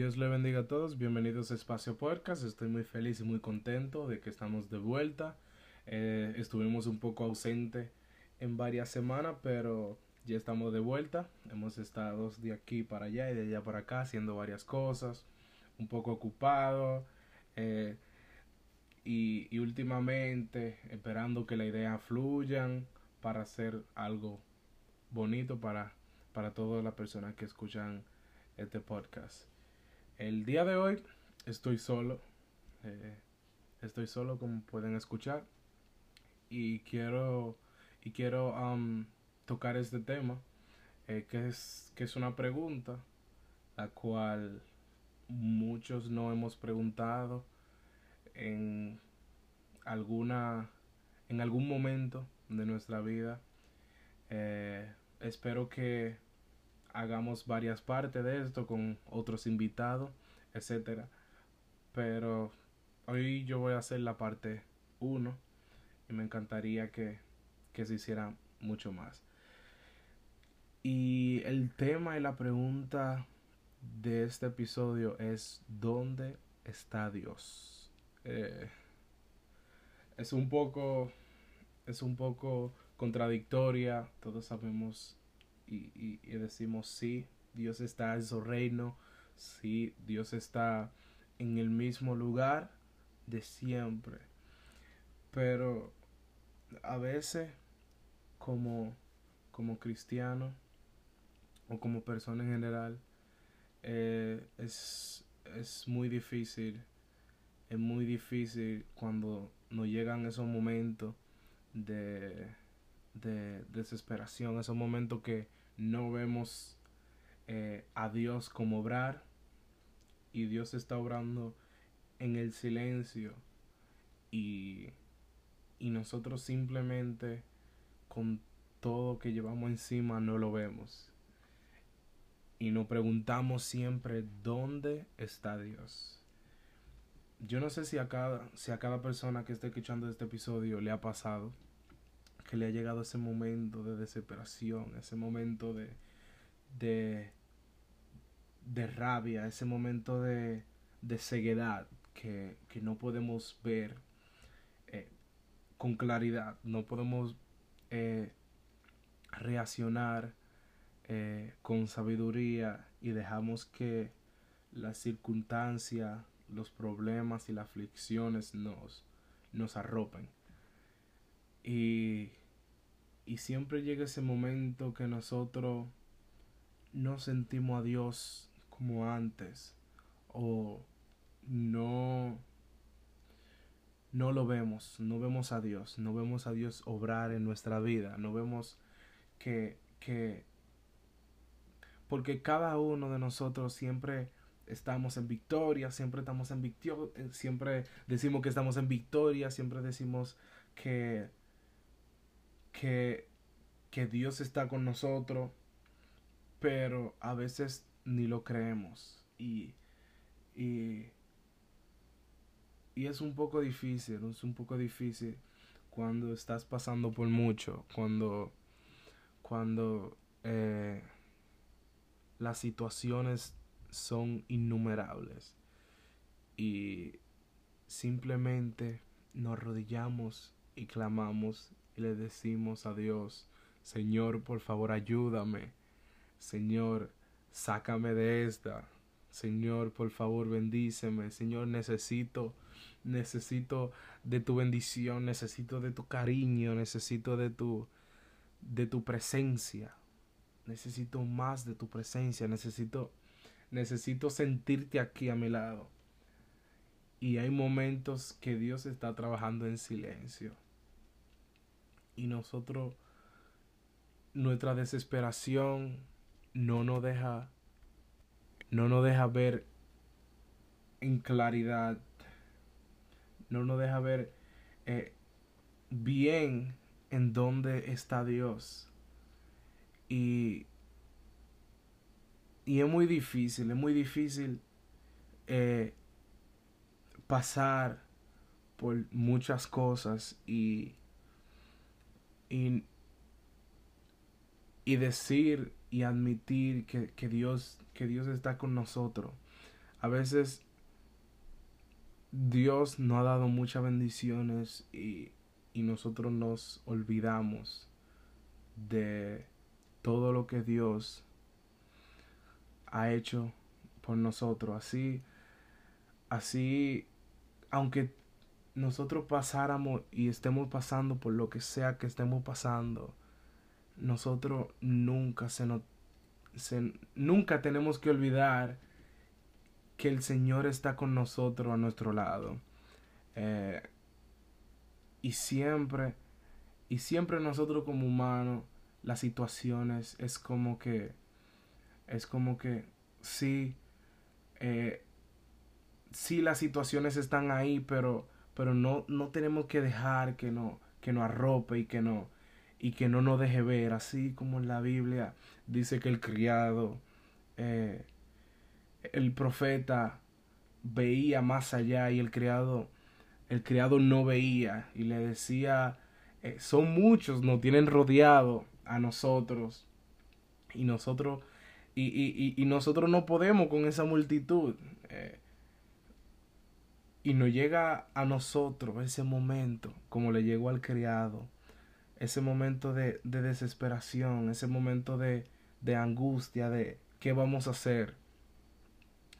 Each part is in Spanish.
Dios le bendiga a todos, bienvenidos a Espacio Podcast, estoy muy feliz y muy contento de que estamos de vuelta. Eh, estuvimos un poco ausente en varias semanas, pero ya estamos de vuelta. Hemos estado de aquí para allá y de allá para acá haciendo varias cosas, un poco ocupado eh, y, últimamente esperando que la idea fluyan para hacer algo bonito para, para todas las personas que escuchan este podcast. El día de hoy estoy solo. Eh, estoy solo como pueden escuchar. Y quiero, y quiero tocar este tema. Eh, que, es, que es una pregunta. La cual muchos no hemos preguntado en alguna en algún momento de nuestra vida eh, espero que hagamos varias partes de esto con otros invitados, etcétera. Pero hoy yo voy a hacer la parte 1 y me encantaría que, que se hiciera mucho más. Y el tema y la pregunta de este episodio es ¿dónde está Dios? Eh, es un poco es un poco contradictoria, todos sabemos y, decimos sí, Dios está en su reino, sí, Dios está en el mismo lugar de siempre. Pero a veces como, como cristiano o como persona en general eh, es, es muy difícil, es muy difícil cuando nos llegan esos momentos de, de desesperación, esos momentos que no vemos eh, a Dios como obrar y Dios está obrando en el silencio y, y nosotros simplemente con todo que llevamos encima no lo vemos y nos preguntamos siempre dónde está Dios. Yo no sé si a cada, si a cada persona que esté escuchando este episodio le ha pasado que le ha llegado ese momento de desesperación, ese momento de, de, de rabia, ese momento de, de ceguedad que, que, no podemos ver eh, con claridad, no podemos eh, reaccionar eh, con sabiduría y dejamos que las circunstancias, los problemas y las aflicciones nos, nos arropen. Y y siempre llega ese momento que nosotros no sentimos a Dios como antes o no no lo vemos, no vemos a Dios, no vemos a Dios obrar en nuestra vida, no vemos que que porque cada uno de nosotros siempre estamos en victoria, siempre estamos en victoria, siempre decimos que estamos en victoria, siempre decimos que que, que Dios está con nosotros, pero a veces ni lo creemos. Y, y, y es un poco difícil, es un poco difícil cuando estás pasando por mucho, cuando, cuando eh, las situaciones son innumerables y simplemente nos arrodillamos y clamamos le decimos a Dios, Señor, por favor, ayúdame. Señor, sácame de esta. Señor, por favor, bendíceme. Señor, necesito, necesito de tu bendición, necesito de tu cariño, necesito de tu, de tu presencia. Necesito más de tu presencia, necesito, necesito sentirte aquí a mi lado. Y hay momentos que Dios está trabajando en silencio y nosotros, nuestra desesperación no nos deja, no nos deja ver en claridad, no nos deja ver eh, bien en dónde está Dios. Y, y es muy difícil, es muy difícil eh, pasar por muchas cosas y y, y decir y admitir que, que, Dios, que Dios está con nosotros. a veces Dios nos ha dado muchas bendiciones y, y nosotros nos olvidamos de todo lo que Dios ha hecho por nosotros. Así, así, aunque nosotros pasáramos y estemos pasando por lo que sea que estemos pasando, nosotros nunca se nos, nunca tenemos que olvidar que el Señor está con nosotros a nuestro lado. Eh, y siempre, y siempre nosotros como humanos, las situaciones es como que, es como que, sí, eh, sí las situaciones están ahí, pero, pero no, no tenemos que dejar que no, que no arrope y que no, y que no nos deje ver, así como en la Biblia dice que el criado, eh, el profeta veía más allá y el criado, el criado no veía y le decía, eh, son muchos, nos tienen rodeado a nosotros y nosotros y, y, y, nosotros no podemos con esa multitud. Eh, y nos llega a nosotros ese momento, como le llegó al criado, ese momento de, de desesperación, ese momento de, de angustia, de qué vamos a hacer.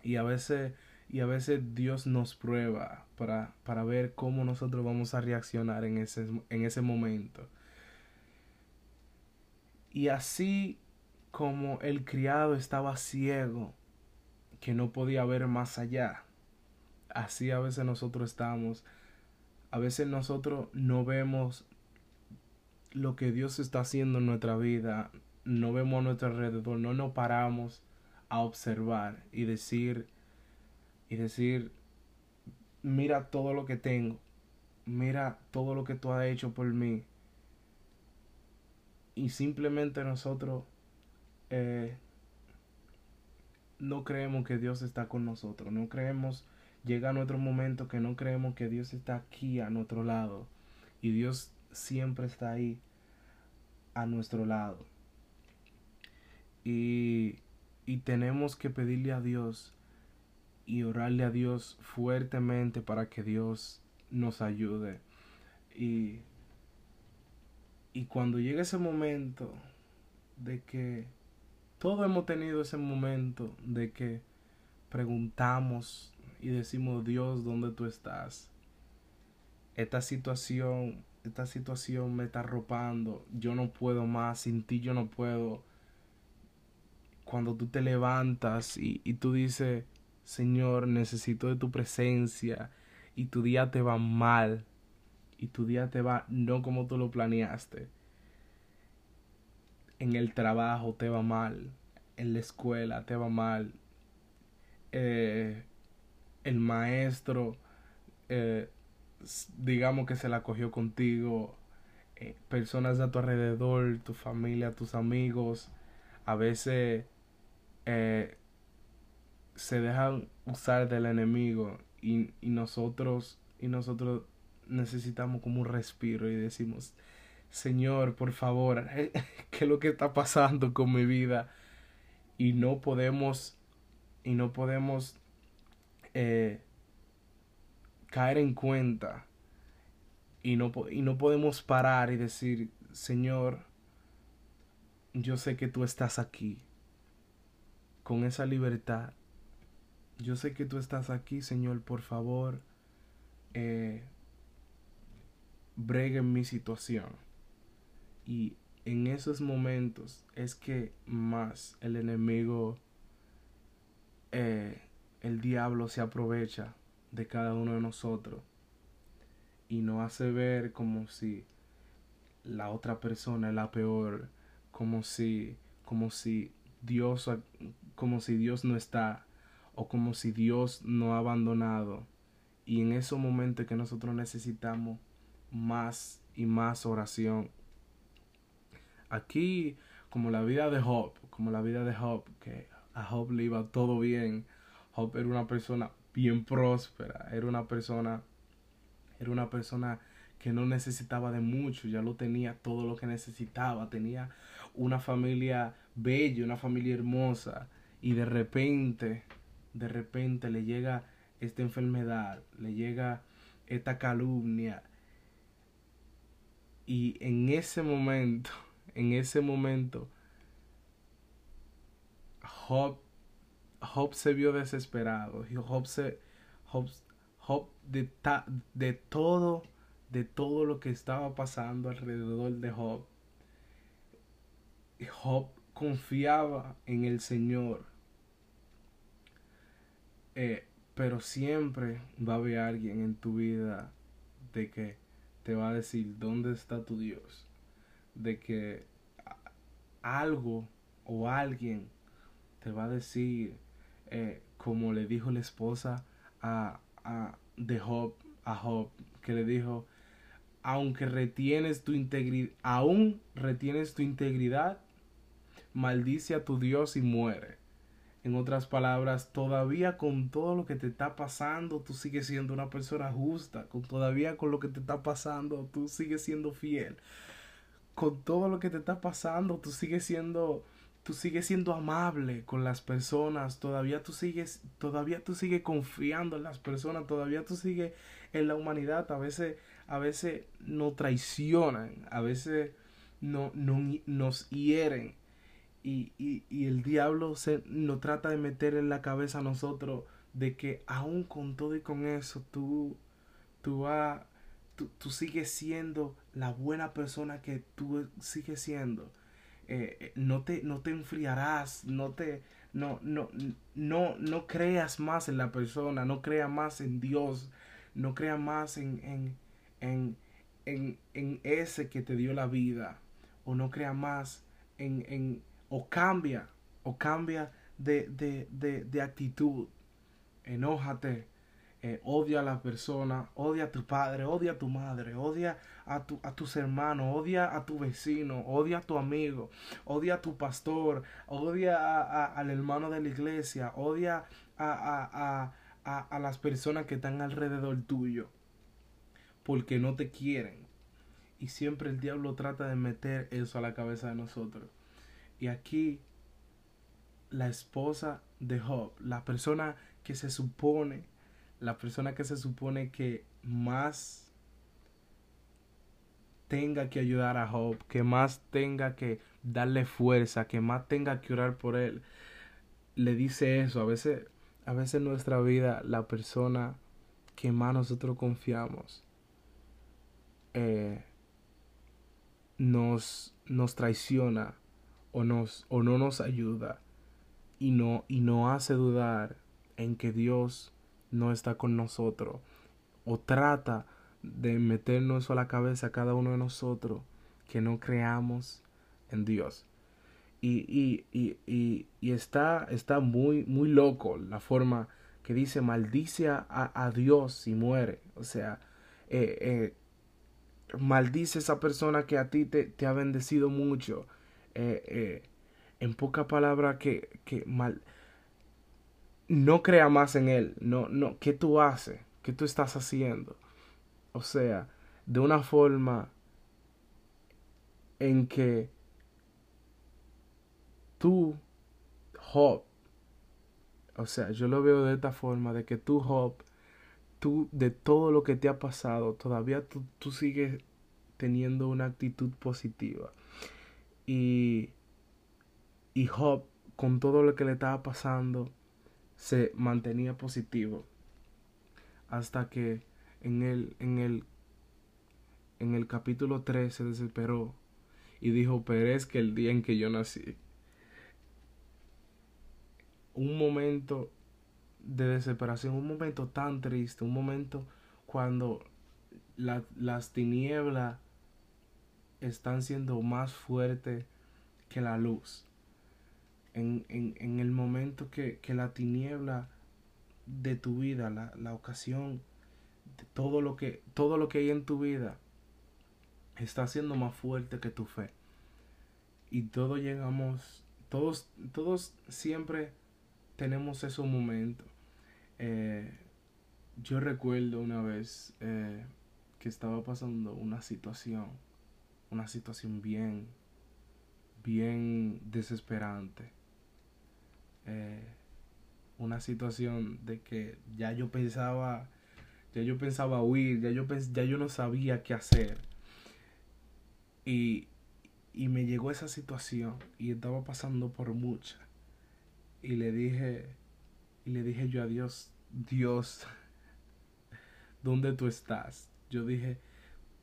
Y a veces, y a veces Dios nos prueba para, para ver cómo nosotros vamos a reaccionar en ese, en ese momento. Y así como el criado estaba ciego, que no podía ver más allá, así a veces nosotros estamos. A veces nosotros no vemos lo que Dios está haciendo en nuestra vida, no vemos a nuestro alrededor, no nos paramos a observar y decir y decir mira todo lo que tengo, mira todo lo que tú has hecho por mí. Y simplemente nosotros eh, no creemos que Dios está con nosotros, no creemos, llega nuestro momento que no creemos que Dios está aquí a nuestro lado. Y Dios siempre está ahí a nuestro lado. Y, y tenemos que pedirle a Dios y orarle a Dios fuertemente para que Dios nos ayude. Y, y cuando llegue ese momento de que todos hemos tenido ese momento de que preguntamos y decimos Dios, ¿dónde tú estás? Esta situación esta situación me está arropando, yo no puedo más, sin ti yo no puedo. Cuando tú te levantas y, y tú dices, Señor, necesito de tu presencia y tu día te va mal y tu día te va no como tú lo planeaste. En el trabajo te va mal, en la escuela te va mal, eh, el maestro eh, digamos que se la cogió contigo, eh, personas a tu alrededor, tu familia, tus amigos, a veces eh, se dejan usar del enemigo y, y nosotros y nosotros necesitamos como un respiro y decimos Señor, por favor, ¿qué es lo que está pasando con mi vida? Y no podemos, y no podemos eh, caer en cuenta y no, y no podemos parar y decir, Señor, yo sé que tú estás aquí con esa libertad. Yo sé que tú estás aquí, Señor, por favor, eh, bregue mi situación. Y en esos momentos es que más el enemigo, eh, el diablo se aprovecha de cada uno de nosotros y nos hace ver como si la otra persona es la peor, como si como si Dios como si Dios no está o como si Dios no ha abandonado y en esos momentos que nosotros necesitamos más y más oración. Aquí como la vida de Job, como la vida de Job, que a Job le iba todo bien. Job era una persona bien próspera, era una persona, era una persona que no necesitaba de mucho, ya lo tenía todo lo que necesitaba, tenía una familia bella, una familia hermosa, y de repente de repente le llega esta enfermedad, le llega esta calumnia. Y en ese momento, en ese momento, Job, Job se vio desesperado. Job, se, de, de todo, de todo lo que estaba pasando alrededor de Job, Job confiaba en el Señor. Eh, pero siempre va a haber alguien en tu vida de que te va a decir dónde está tu Dios. De que algo o alguien te va a decir, eh, como le dijo la esposa a, a, de Job, a Job, que le dijo, aunque retienes tu integridad, aún retienes tu integridad, maldice a tu Dios y muere. En otras palabras, todavía con todo lo que te está pasando, tú sigues siendo una persona justa. Con todavía con lo que te está pasando, tú sigues siendo fiel. Con todo lo que te está pasando, tú sigues siendo tú sigues siendo amable con las personas, todavía tú sigues todavía tú sigues confiando en las personas, todavía tú sigues en la humanidad, a veces a veces nos traicionan, a veces no, no nos hieren, y, y, y el diablo se nos trata de meter en la cabeza a nosotros de que aún con todo y con eso tú, tú, tú, sigues siendo la buena persona que tú sigues siendo. Eh, eh, no, te, no te enfriarás, no te no, no, no, no creas más en la persona, no creas más en Dios, no creas más en, en, en, en, ese que te dio la vida, o no creas más en, en, o cambia, o cambia de, de, de, de actitud. Enójate, eh, odia a la persona, odia a tu padre, odia a tu madre, odia a, tu, a tus hermanos, odia a tu vecino, odia a tu amigo, odia a tu pastor, odia a, al hermano de la iglesia, odia a, a las personas que están alrededor tuyo, porque no te quieren. Y siempre el diablo trata de meter eso a la cabeza de nosotros. Y aquí la esposa de Job, la persona que se supone, la persona que se supone que más tenga que ayudar a Job, que más tenga que darle fuerza, que más tenga que orar por él, le dice eso. A veces, a veces en nuestra vida, la persona que más nosotros confiamos eh, nos, nos traiciona o, nos, o no nos ayuda y no, y no hace dudar en que Dios no está con nosotros o trata de meternos a la cabeza a cada uno de nosotros que no creamos en Dios. Y, y, y, y, está, está muy, muy loco la forma que dice maldice a, a Dios y muere. O sea, eh, eh, maldice esa persona que a ti te, te ha bendecido mucho. Eh, en poca palabra que, que mal, no crea más en él, no, no, ¿qué tú haces? ¿Qué tú estás haciendo? O sea, de una forma en que tú, Job, o sea, yo lo veo de esta forma, de que tú, Job, tú, de todo lo que te ha pasado, todavía tú, tú sigues teniendo una actitud positiva. Y, y Job, con todo lo que le estaba pasando, se mantenía positivo. Hasta que en el, en el, en el capítulo 3 se desesperó y dijo, perezca el día en que yo nací. Un momento de desesperación, un momento tan triste, un momento cuando las tinieblas están siendo más fuertes que la luz. En, en, en el momento que, que, la tiniebla de tu vida, la, la ocasión, de todo lo que, todo lo que hay en tu vida está siendo más fuerte que tu fe. Y todos llegamos, todos, todos siempre tenemos esos momentos. Eh, yo recuerdo una vez eh, que estaba pasando una situación una situación bien, bien desesperante. Eh, una situación de que ya yo pensaba, ya yo pensaba huir, ya yo, ya yo no sabía qué hacer. Y, y me llegó esa situación y estaba pasando por mucha. Y le dije, y le dije yo a Dios, Dios, ¿dónde tú estás? Yo dije,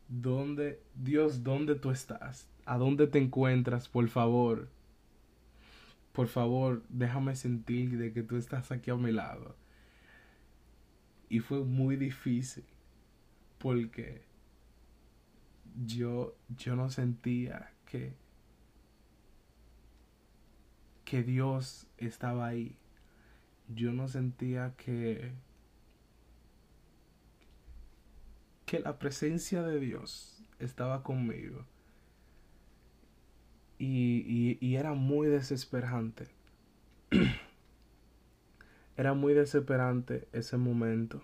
¿dónde, Dios, dónde tú estás? ¿A dónde te encuentras? Por favor, por favor, déjame sentir de que tú estás aquí a mi lado. Y fue muy difícil porque yo, yo no sentía que, que Dios estaba ahí. Yo no sentía que, que la presencia de Dios estaba conmigo. Y, y, era muy desesperante. era muy desesperante ese momento.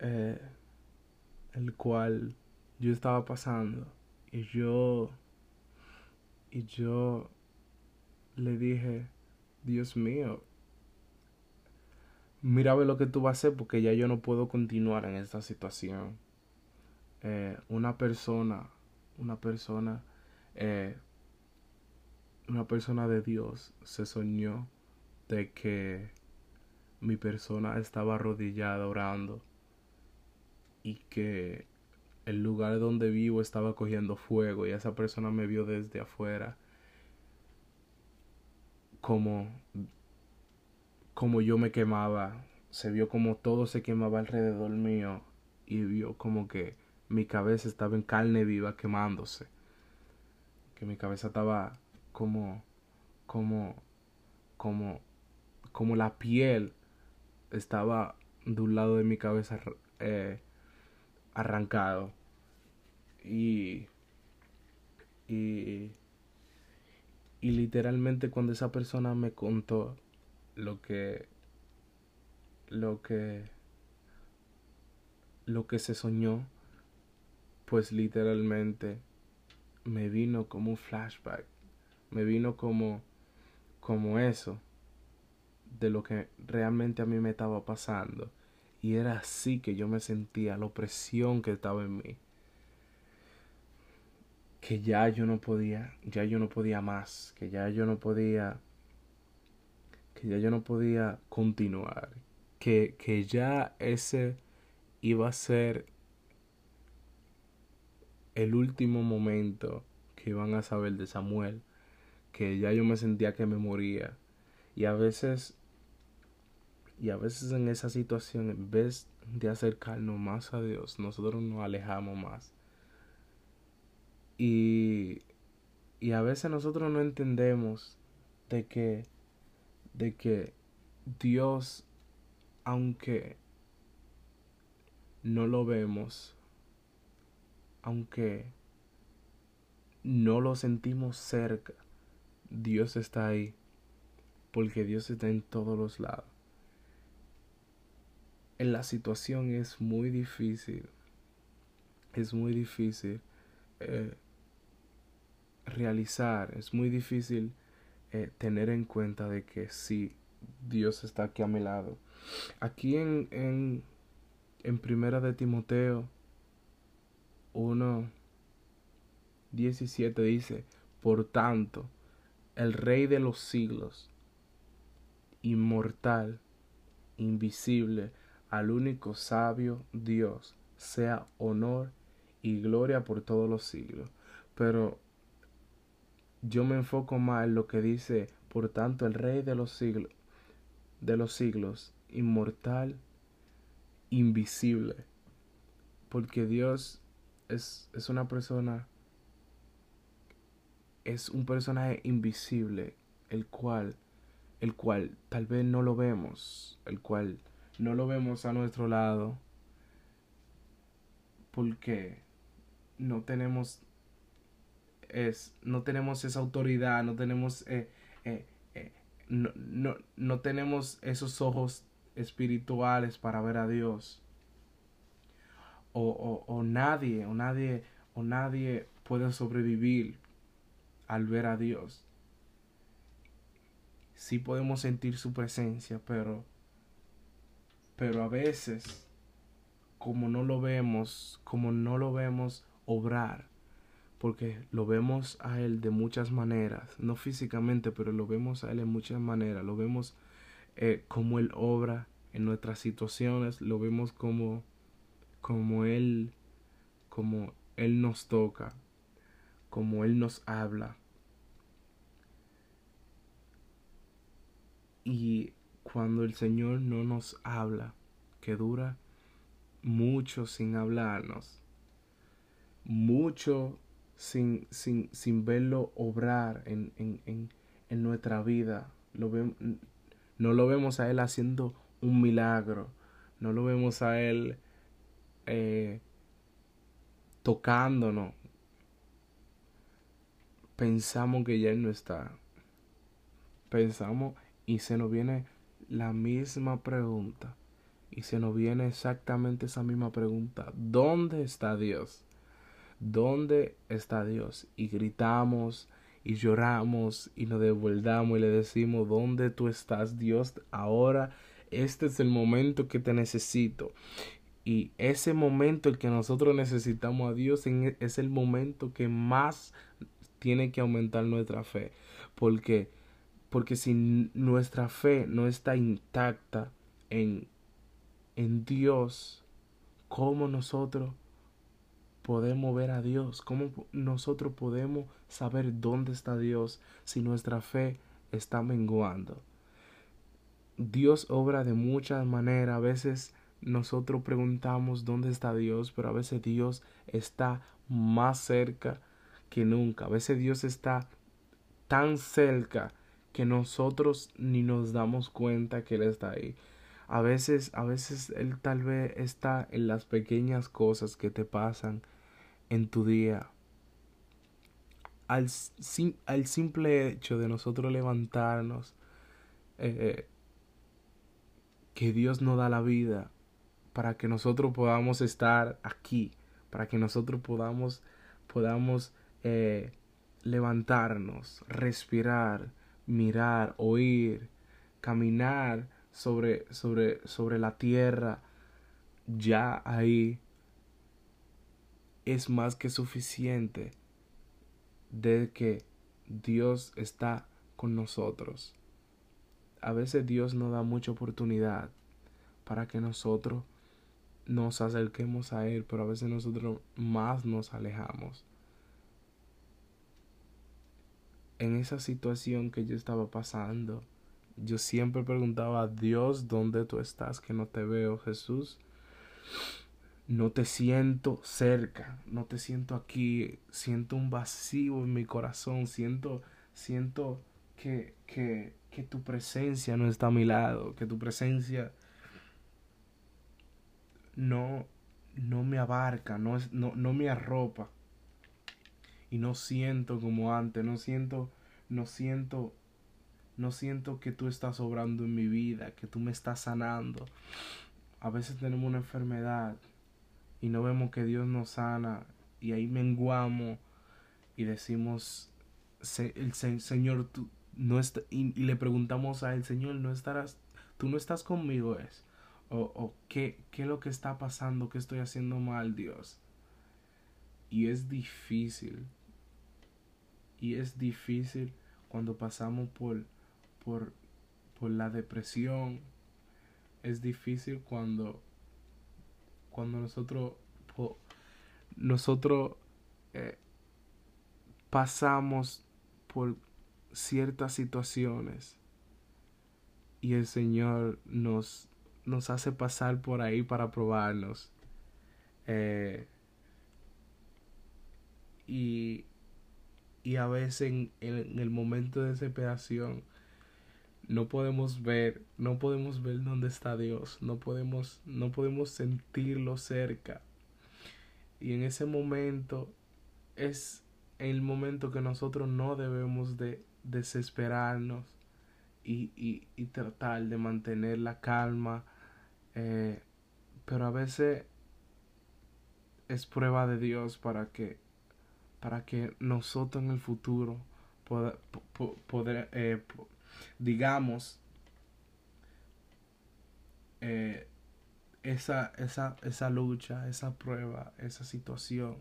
Eh, el cual yo estaba pasando. Y yo. Y yo le dije, Dios mío, mira lo que tú vas a hacer porque ya yo no puedo continuar en esta situación. Eh, una persona, una persona eh, una persona de Dios se soñó de que mi persona estaba arrodillada orando y que el lugar donde vivo estaba cogiendo fuego y esa persona me vio desde afuera como como yo me quemaba. Se vio como todo se quemaba alrededor mío y vio como que mi cabeza estaba en carne viva quemándose que mi cabeza estaba como, como, como, como la piel estaba de un lado de mi cabeza eh, arrancado. Y, y, y literalmente cuando esa persona me contó lo que, lo que, lo que se soñó, pues literalmente me vino como un flashback me vino como, como eso de lo que realmente a mí me estaba pasando. Y era así que yo me sentía, la opresión que estaba en mí. Que ya yo no podía, ya yo no podía más, que ya yo no podía, que ya yo no podía continuar. Que, que ya ese iba a ser el último momento que iban a saber de Samuel que ya yo me sentía que me moría. Y a veces, y a veces en esa situación, en vez de acercarnos más a Dios, nosotros nos alejamos más. Y, y a veces nosotros no entendemos de que, de que Dios, aunque no lo vemos, aunque no lo sentimos cerca, Dios está ahí, porque Dios está en todos los lados. En la situación es muy difícil, es muy difícil eh, realizar, es muy difícil eh, tener en cuenta de que sí, Dios está aquí a mi lado. Aquí en, en, en Primera de Timoteo 1, 17 dice, por tanto, el Rey de los siglos, inmortal, invisible, al único sabio Dios, sea honor y gloria por todos los siglos. Pero yo me enfoco más en lo que dice, por tanto, el Rey de los siglos, de los siglos, inmortal, invisible, porque Dios es, es una persona es un personaje invisible, el cual, el cual tal vez no lo vemos, el cual no lo vemos a nuestro lado, porque no tenemos es, no tenemos esa autoridad, no tenemos eh, eh, eh, no, no, no tenemos esos ojos espirituales para ver a Dios. O, o, o nadie, o nadie, o nadie puede sobrevivir al ver a Dios sí podemos sentir su presencia, pero, pero a veces, como no lo vemos, como no lo vemos obrar, porque lo vemos a Él de muchas maneras, no físicamente, pero lo vemos a Él en muchas maneras, lo vemos eh, como Él obra en nuestras situaciones, lo vemos como, como Él, como Él nos toca, como Él nos habla. Y cuando el Señor no nos habla, que dura mucho sin hablarnos, mucho sin, sin, sin verlo obrar en, en, en, en nuestra vida, no lo vemos a Él haciendo un milagro, no lo vemos a Él eh, tocándonos, pensamos que ya Él no está. Pensamos y se nos viene la misma pregunta. Y se nos viene exactamente esa misma pregunta. ¿Dónde está Dios? ¿Dónde está Dios? Y gritamos y lloramos y nos devolvamos y le decimos, ¿dónde tú estás Dios? Ahora este es el momento que te necesito. Y ese momento el que nosotros necesitamos a Dios es el momento que más tiene que aumentar nuestra fe. Porque, porque si nuestra fe no está intacta en, en Dios, ¿cómo nosotros podemos ver a Dios? ¿Cómo nosotros podemos saber dónde está Dios si nuestra fe está menguando? Dios obra de muchas maneras. A veces nosotros preguntamos dónde está Dios, pero a veces Dios está más cerca que nunca. A veces Dios está tan cerca que nosotros ni nos damos cuenta que Él está ahí. A veces, a veces Él tal vez está en las pequeñas cosas que te pasan en tu día. Al, al simple hecho de nosotros levantarnos, eh, que Dios nos da la vida para que nosotros podamos estar aquí, para que nosotros podamos, podamos eh, levantarnos, respirar, mirar, oír, caminar sobre, sobre, sobre la tierra, ya ahí es más que suficiente de que Dios está con nosotros. A veces Dios nos da mucha oportunidad para que nosotros nos acerquemos a Él, pero a veces nosotros más nos alejamos. En esa situación que yo estaba pasando, yo siempre preguntaba a Dios, ¿dónde tú estás? Que no te veo, Jesús. No te siento cerca, no te siento aquí, siento un vacío en mi corazón, siento, siento que, que, que tu presencia no está a mi lado, que tu presencia no, no me abarca, no, no, no me arropa. Y no siento como antes, no siento, no siento, no siento que tú estás obrando en mi vida, que tú me estás sanando. A veces tenemos una enfermedad y no vemos que Dios nos sana y ahí menguamos y decimos, el Señor, tú no está, y, le preguntamos a Señor, no estarás, tú no estás conmigo es o, qué, qué es lo que está pasando, qué estoy haciendo mal, Dios. Y es difícil. Y es difícil cuando pasamos por, por, por la depresión. Es difícil cuando, cuando nosotros, nosotros eh, pasamos por ciertas situaciones y el Señor nos nos hace pasar por ahí para probarnos. Eh, y, y a veces en, el momento de desesperación no podemos ver, no podemos ver dónde está Dios, no podemos, no podemos sentirlo cerca. Y en ese momento es el momento que nosotros no debemos de desesperarnos y, y, y tratar de mantener la calma, eh, pero a veces es prueba de Dios para que para que nosotros en el futuro poder, eh, digamos, eh, esa, esa, esa lucha, esa prueba, esa situación,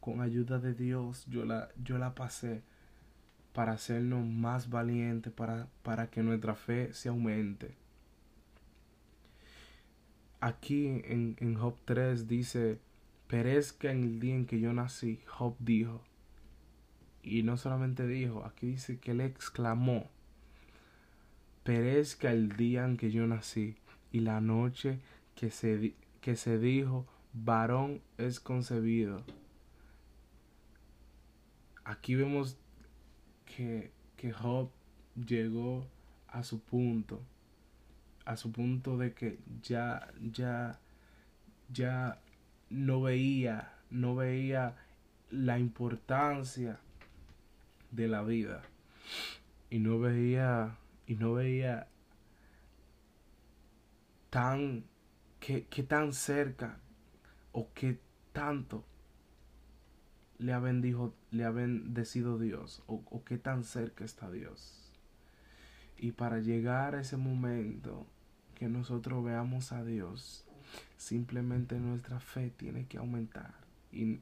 con ayuda de Dios, yo la, yo la pasé para hacernos más valientes, para, para que nuestra fe se aumente. Aquí en, en Job 3 dice, perezca en el día en que yo nací, Job dijo. Y no solamente dijo, aquí dice que él exclamó, perezca el día en que yo nací y la noche que se, que se dijo, varón es concebido. Aquí vemos que, que Job llegó a su punto, a su punto de que ya, ya, ya no veía, no veía la importancia de la vida y no veía y no veía tan que, tan cerca o qué tanto le ha bendijo, le ha bendecido Dios o, o qué tan cerca está Dios. Y para llegar a ese momento que nosotros veamos a Dios, simplemente nuestra fe tiene que aumentar y,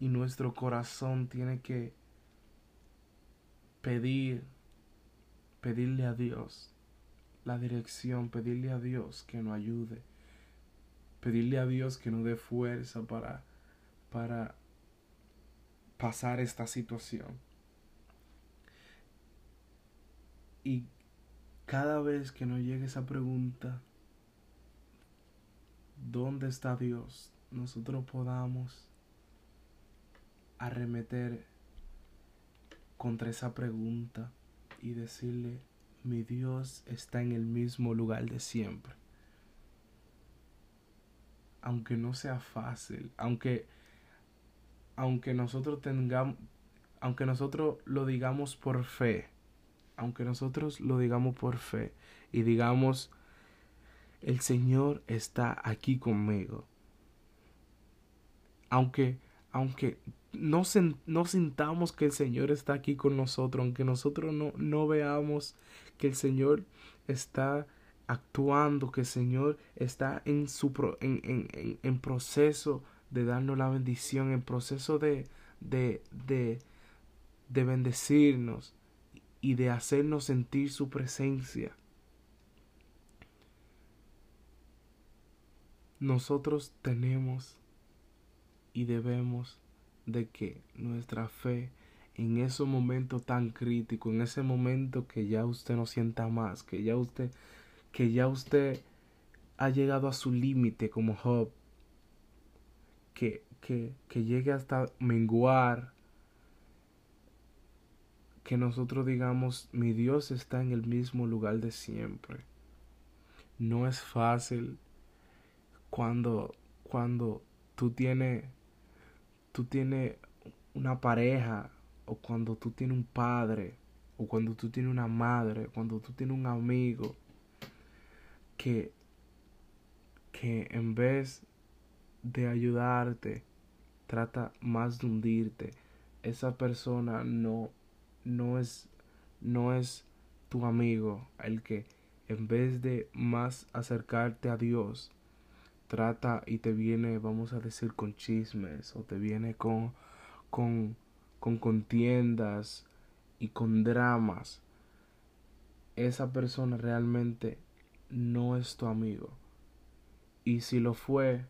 y nuestro corazón tiene que pedir, pedirle a Dios la dirección, pedirle a Dios que nos ayude, pedirle a Dios que nos dé fuerza para, para pasar esta situación. Y cada vez que nos llegue esa pregunta, ¿dónde está Dios? Nosotros podamos arremeter contra esa pregunta y decirle, mi Dios está en el mismo lugar de siempre. Aunque no sea fácil, aunque aunque nosotros tengamos aunque nosotros lo digamos por fe, aunque nosotros lo digamos por fe y digamos el Señor está aquí conmigo. Aunque aunque no, sintamos que el Señor está aquí con nosotros, aunque nosotros no, no veamos que el Señor está actuando, que el Señor está en, su en, en, en, proceso de darnos la bendición, en proceso de, de, de, de bendecirnos y de hacernos sentir su presencia. Nosotros tenemos y debemos de que nuestra fe en ese momento tan crítico, en ese momento que ya usted no sienta más, que ya usted, que ya usted ha llegado a su límite como Job, que, que, que llegue hasta menguar, que nosotros digamos, mi Dios está en el mismo lugar de siempre. No es fácil cuando, cuando tú tienes, tú tienes una pareja o cuando tú tienes un padre, o cuando tú tienes una madre, cuando tú tienes un amigo, que, que en vez de ayudarte, trata más de hundirte. Esa persona no, no es, no es tu amigo, el que en vez de más acercarte a Dios, trata y te viene, vamos a decir, con chismes, o te viene con, con con contiendas y con dramas, esa persona realmente no es tu amigo. Y si lo fue,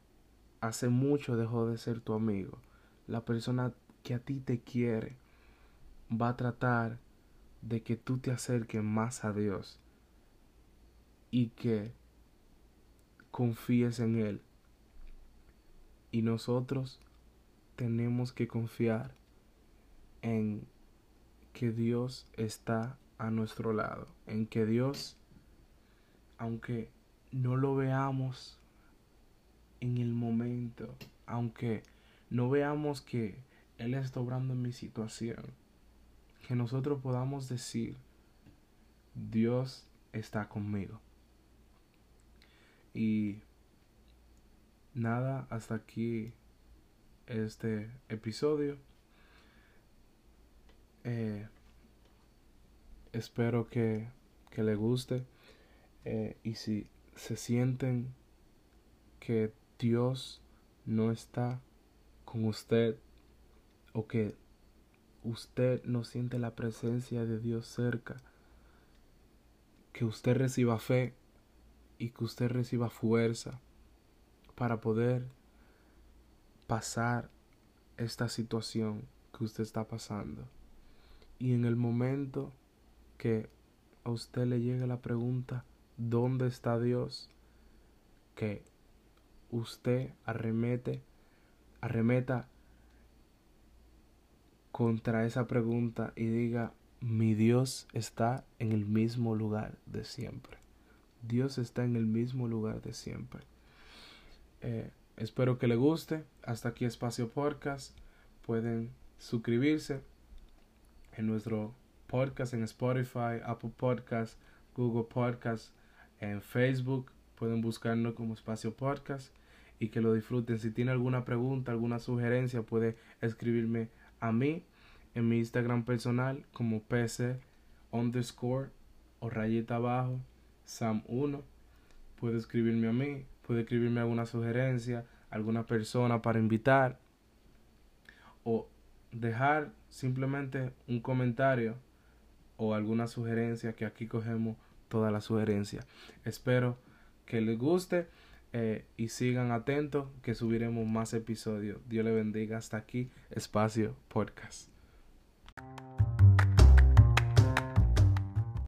hace mucho dejó de ser tu amigo. La persona que a ti te quiere va a tratar de que tú te acerques más a Dios y que confíes en Él. Y nosotros tenemos que confiar en que Dios está a nuestro lado, en que Dios, aunque no lo veamos en el momento, aunque no veamos que Él está obrando en mi situación, que nosotros podamos decir, Dios está conmigo. Y nada, hasta aquí este episodio. Eh, espero que, que le guste. Eh, y si se sienten que Dios no está con usted o que usted no siente la presencia de Dios cerca, que usted reciba fe y que usted reciba fuerza para poder pasar esta situación que usted está pasando. Y en el momento que a usted le llegue la pregunta, ¿dónde está Dios? Que usted arremete, arremeta contra esa pregunta y diga, mi Dios está en el mismo lugar de siempre. Dios está en el mismo lugar de siempre. Eh, espero que le guste. Hasta aquí Espacio Podcast. Pueden suscribirse en nuestro podcast en Spotify, Apple Podcast, Google Podcast, en Facebook. Pueden buscarnos como Espacio Podcast y que lo disfruten. Si tiene alguna pregunta, alguna sugerencia, puede escribirme a mí en mi Instagram personal como pc underscore o rayita abajo sam1. Puede escribirme a mí, puede escribirme alguna sugerencia, alguna persona para invitar o dejar simplemente un comentario o alguna sugerencia que aquí cogemos toda la sugerencia. Espero que les guste eh, y sigan atentos que subiremos más episodios. Dios le bendiga. Hasta aquí, Espacio Podcast.